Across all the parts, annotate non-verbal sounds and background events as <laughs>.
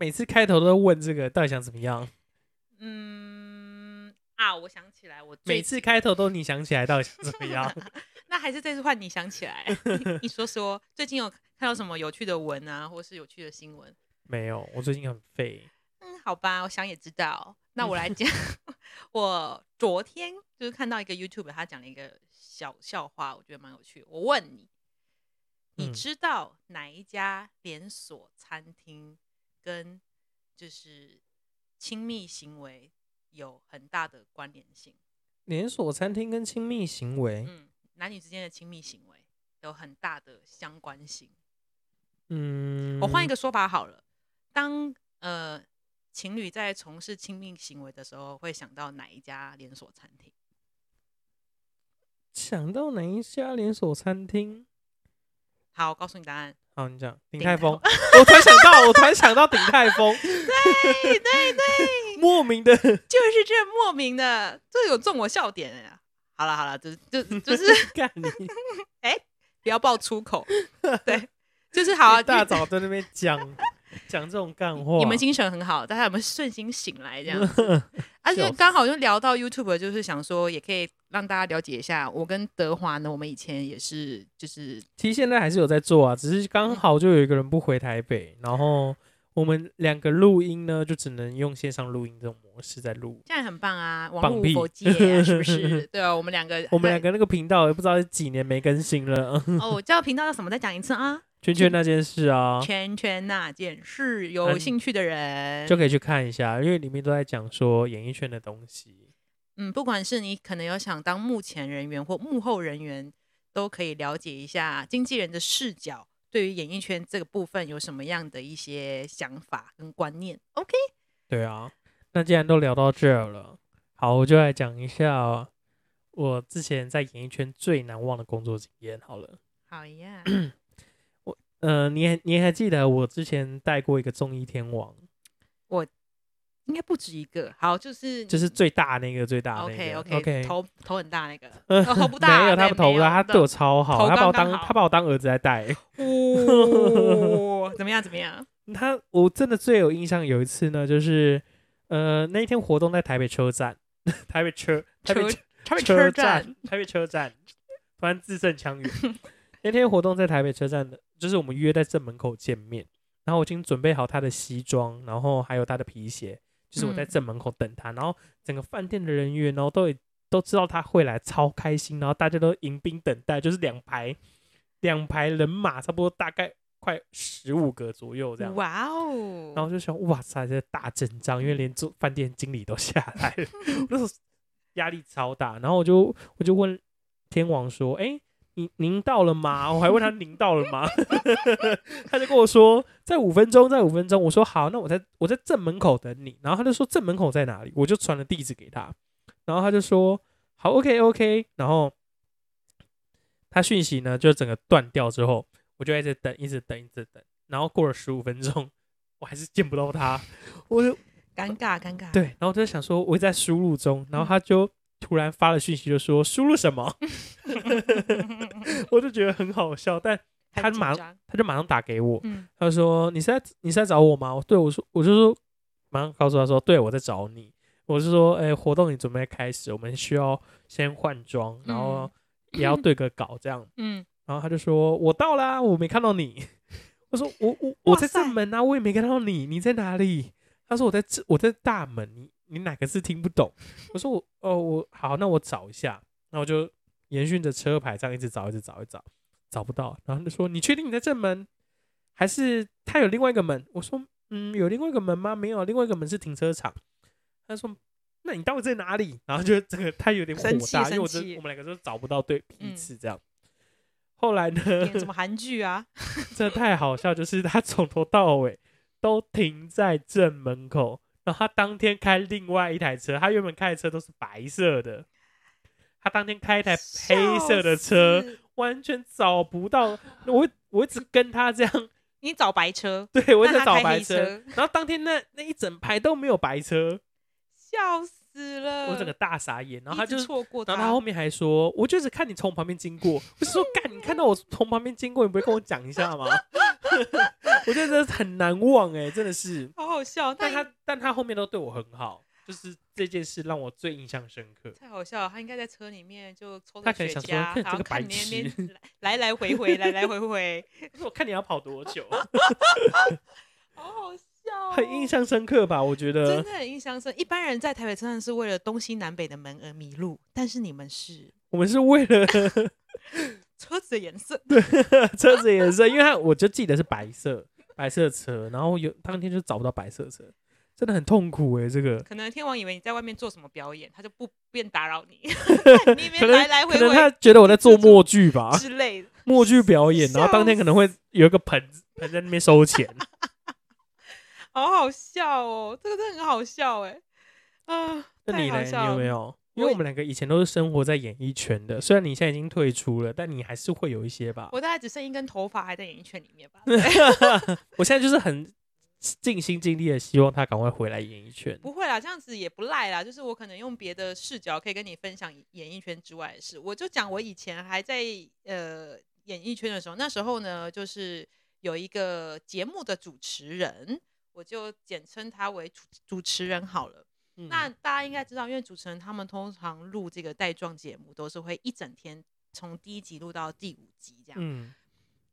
每次开头都问这个，到底想怎么样？嗯啊，我想起来，我最每次开头都你想起来，到底想怎么样？<laughs> 那还是这次换你想起来，你 <laughs> 你说说，最近有看到什么有趣的文啊，或是有趣的新闻？没有，我最近很废。嗯，好吧，我想也知道。那我来讲，<laughs> 我昨天就是看到一个 YouTube，他讲了一个小笑话，我觉得蛮有趣的。我问你，你嗯知道哪一家连锁餐厅跟就是亲密行为有很大的关联性？连锁餐厅跟亲密行为，嗯，男女之间的亲密行为有很大的相关性。嗯，我换一个说法好了，当呃情侣在从事亲密行为的时候，会想到哪一家连锁餐厅？想到哪一家连锁餐厅？好，我告诉你答案。好，你讲鼎鼎泰泰丰。<laughs> 我突然想到，我突然想到鼎泰丰，对 <laughs> 对对，<laughs> 莫名的就是这莫名的，这有中我笑点哎呀。好了好了，就就就是干你，不要爆粗口，对，就是好啊。一大早在那边讲讲这种干货，你们精神很好，大家有没有顺心醒来这样子？而且刚好就聊到 YouTube，就是想说也可以让大家了解一下，我跟德华呢，我们以前也是就是其实现在还是有在做啊，只是刚好就有一个人不回台北，然后我们两个录音呢，就只能用线上录音这种模式在录。这样很棒啊，网放屁络佛界啊，是不是？<laughs> 对啊，我们两个，我们两个那个频道也不知道是几年没更新了，哦，我叫频道叫什么？再讲一次啊！<laughs> 圈圈那件事啊，圈圈那件事，有嗯兴趣的人就可以去看一下，因为里面都在讲说演艺圈的东西。嗯，不管是你可能有想当幕前人员或幕后人员，都可以了解一下经纪人的视角，对于演艺圈这个部分有什么样的一些想法跟观念。OK，对啊，那既然都聊到这儿了，好，我就来讲一下我之前在演艺圈最难忘的工作经验。好了，好呀，<clears throat> 我呃，你还你还记得我之前带过一个综艺天王，应该不止一个。好，就是就是最大那个最大那 OK 个 OK OK，头头很大那个，<laughs> 头不大没有，他不头不大，他对我超好，他把我当他把我当儿子在带。哦，怎么样？怎么样？<laughs> 他我真的最有印象有一次呢，就是呃那一天活动在台北车站，<laughs> 台北车台北台北车车站，台北车站，突然字正腔圆。那天活动在台北车站的，就是我们约在正门口见面，然后我已经准备好他的西装，然后还有他的皮鞋，就是我在嗯正门口等他，然后整个饭店的人员，然后都也都知道他会来，超开心，然后大家都迎宾等待，就是两排两排人马，差不多大概快十五个左右这样。哇哦！然后就想，哇塞，这大阵仗，因为连做饭店经理都下来了，<laughs> 那时候压力超大。然后我就我就问天王说，哎、你您到了吗？我还问他您到了吗？<laughs> 他就跟我说在五分钟，在五分钟。我说好，那我在我在正门口等你。然后他就说正门口在哪里？我就传了地址给他。然后他就说好，OK OK。然后他讯息呢就整个断掉之后，我就一直等，一直等，一直等。然后过了十五分钟，我还是见不到他，我就尴尬尴尬。对，然后我就想说我在输入中，然后他就突然发了讯息，就说输入什么，<laughs> 我就觉得很好笑，但很他马上他就马上打给我，嗯。他说你是在你是在找我吗？我对我说我就说马上告诉他说对我在找你，我是说哎、活动你准备开始，我们需要先换装，然后也要对个稿这样，嗯，然后他就说我到啦，我没看到你。<laughs> 我说我我我在正门啊，我也没看到你，你在哪里？他说我在这，我在大门，你你哪个字听不懂？<laughs> 我说我哦我好，那我找一下，那我就延续着车牌这样一直找，一直找，一直找，找不到。然后他就说你确定你在正门，还是他有另外一个门？我说嗯，有另外一个门吗？没有，另外一个门是停车场。他说那你到底在哪里？然后就这个他有点火大，因为我这我们两个都找不到对彼嗯此这样。后来呢？演什么韩剧啊？<laughs> 这太好笑，就是他从头到尾都停在正门口，然后他当天开另外一台车，他原本开的车都是白色的，他当天开一台黑色的车完全找不到。我我一直跟他这样，你找白车，对我一直找白车，车然后当天那那一整排都没有白车，笑死！了！我整个大傻眼，然后他就错过然后他后面还说，我就是看你从旁边经过，我是说 <laughs> 干，你看到我从旁边经过，你不会跟我讲一下吗？<laughs> 我觉得真的很难忘哎、真的是。<laughs> 好好笑，但但他但他后面都对我很好，就是这件事让我最印象深刻。太好笑了，他应该在车里面就抽他可能着雪茄，想说哼然这个白后看你那边痴来来回回，来来回回，<laughs> 我看你要跑多久，<laughs> 好好笑、哦，很印象深刻吧？我觉真得的很印象深。一般人在台北车站是为了东西南北的门而迷路，但是你们是我们是为了车子的颜色，对 <laughs> 车子的颜色，因为他我就记得是白色 <laughs> 白色车，然后有当天就找不到白色车，真的很痛苦哎、这个。可能天王以为你在外面做什么表演，他就不便打扰你，<laughs> 你可边能来来回可能他回觉得我在做默剧吧，之类的，默剧表演，然后当天可能会有一个盆盆在那边收钱，好好笑哦，这个真的很好笑哎，啊，太那你呢？你有没有？因为我们两个以前都是生活在演艺圈的，虽然你现在已经退出了，但你还是会有一些吧。我大概只剩一根头发还在演艺圈里面吧。<laughs> <laughs> 我现在就是很尽心尽力的希望他赶快回来演艺圈。不会啦，这样子也不赖啦。就是我可能用别的视角可以跟你分享演艺圈之外的事。我就讲我以前还在呃演艺圈的时候，那时候呢，就是有一个节目的主持人，我就简称他为主主持人好了。嗯那大家应该知道，因为主持人他们通常录这个带状节目，都是会一整天从第一集录到第五集这样。嗯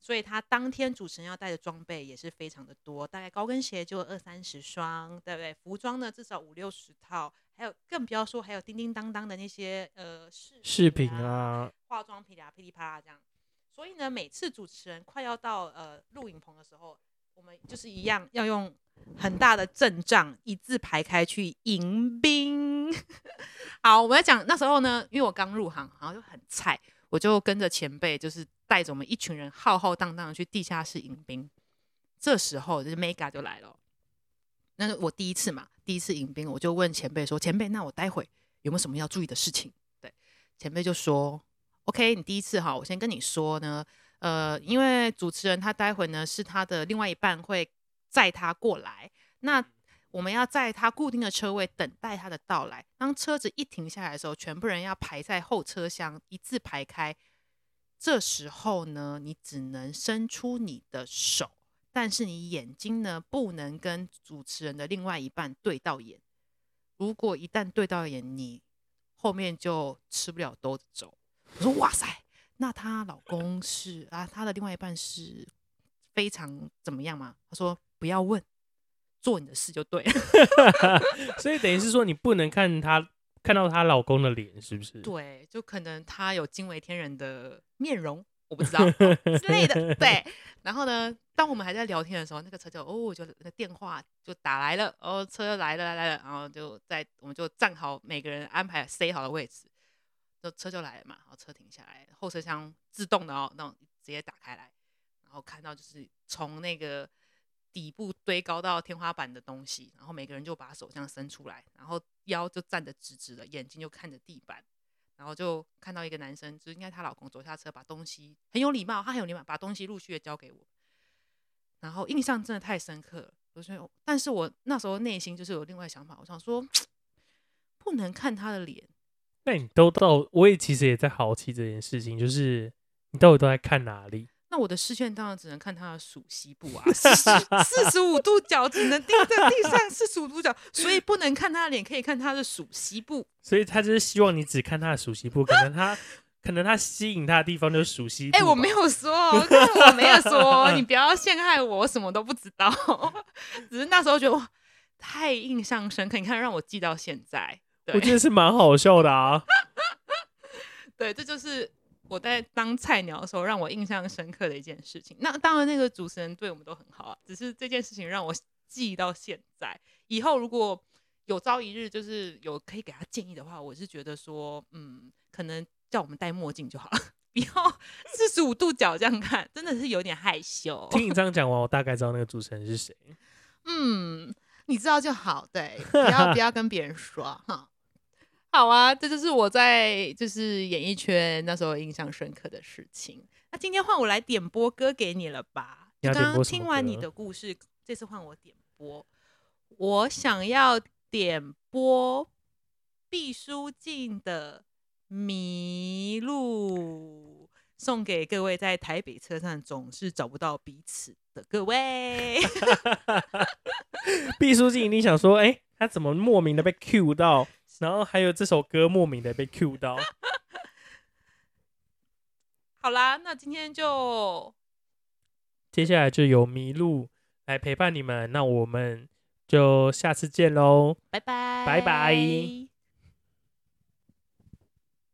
所以他当天主持人要带的装备也是非常的多，大概高跟鞋就二三十双，对不对？服装呢至少五六十套，还有更不要说还有叮叮当当的那些呃饰视频啊、啊，化妆品啊、噼里啪啦这样。所以呢，每次主持人快要到呃录影棚的时候，我们就是一样要用很大的阵仗一字排开去迎宾。<laughs> 好，我们要讲那时候呢，因为我刚入行，然后就很菜，我就跟着前辈，就是带着我们一群人浩浩荡荡的去地下室迎宾。这时候就是 Mega 就来了，那我第一次嘛，第一次迎宾，我就问前辈说：“前辈，那我待会有没有什么要注意的事情？”对，前辈就说：“OK，你第一次哈，我先跟你说呢，呃，因为主持人他待会呢是他的另外一半会载他过来，那我们要在他固定的车位等待他的到来。当车子一停下来的时候，全部人要排在后车厢，一字排开。这时候呢，你只能伸出你的手，但是你眼睛呢不能跟主持人的另外一半对到眼。如果一旦对到眼，你后面就吃不了兜着走。我说哇塞，那她老公是啊，她的另外一半是非常怎么样吗？她说不要问，做你的事就对了。<laughs> 所以等于是说你不能看她看到她老公的脸，是不是？对，就可能她有惊为天人的面容，我不知道哦之类的。对，<laughs> 然后呢，当我们还在聊天的时候，那个车就哦，就那个电话就打来了，哦，车来了来了，然后就在我们就站好，每个人安排塞好的位置，就车就来了嘛，然后车停下来，后车厢自动的哦，那种直接打开来，然后看到就是从那个底部堆高到天花板的东西，然后每个人就把手这样伸出来，然后腰就站得直直的，眼睛就看着地板。然后就看到一个男生，就是应该她老公走下车，把东西很有礼貌，他很有礼貌，把东西陆续的交给我。然后印象真的太深刻了，我说，但是我那时候内心就是有另外想法，我想说，<tsk> 不能看他的脸，那你都到，我也其实也在好奇这件事情，就是你到底都在看哪里？那我的视线当然只能看他的属西部啊，<laughs> 四十五度角只能盯在地上四十五度角，所以不能看他的脸，可以看他的属西部。所以他就是希望你只看他的属西部，可能他 <laughs> 可能他吸引他的地方就是属西部哎、吧。我没有说，我没有说，你 <laughs> 不要陷害我，我什么都不知道。只是那时候觉得哇，太印象深刻，你看让我记到现在。对我觉得是蛮好笑的啊。<laughs> 对，这就是我在当菜鸟的时候让我印象深刻的一件事情。那当然，那个主持人对我们都很好啊，只是这件事情让我记到现在。以后如果有朝一日就是有可以给他建议的话，我是觉得说，嗯，可能叫我们戴墨镜就好了，不要四十五度角这样看，真的是有点害羞。听你这样讲完，我大概知道那个主持人是谁。嗯，你知道就好，对，不要 <laughs> 不要跟别人说哈。好啊，这就是我在就是演艺圈那时候印象深刻的事情。那今天换我来点播歌给你了吧？刚刚听完你的故事，这次换我点播。我想要点播毕书尽的《迷路》，送给各位在台北车站总是找不到彼此的各位。<laughs> 毕书尽一定想说，哎、他怎么莫名的被 Q 到？然后还有这首歌莫名的被 Q 到。<laughs> 好啦，那今天就 <laughs> 接下来就由麋鹿来陪伴你们，那我们就下次见喽。拜拜，拜拜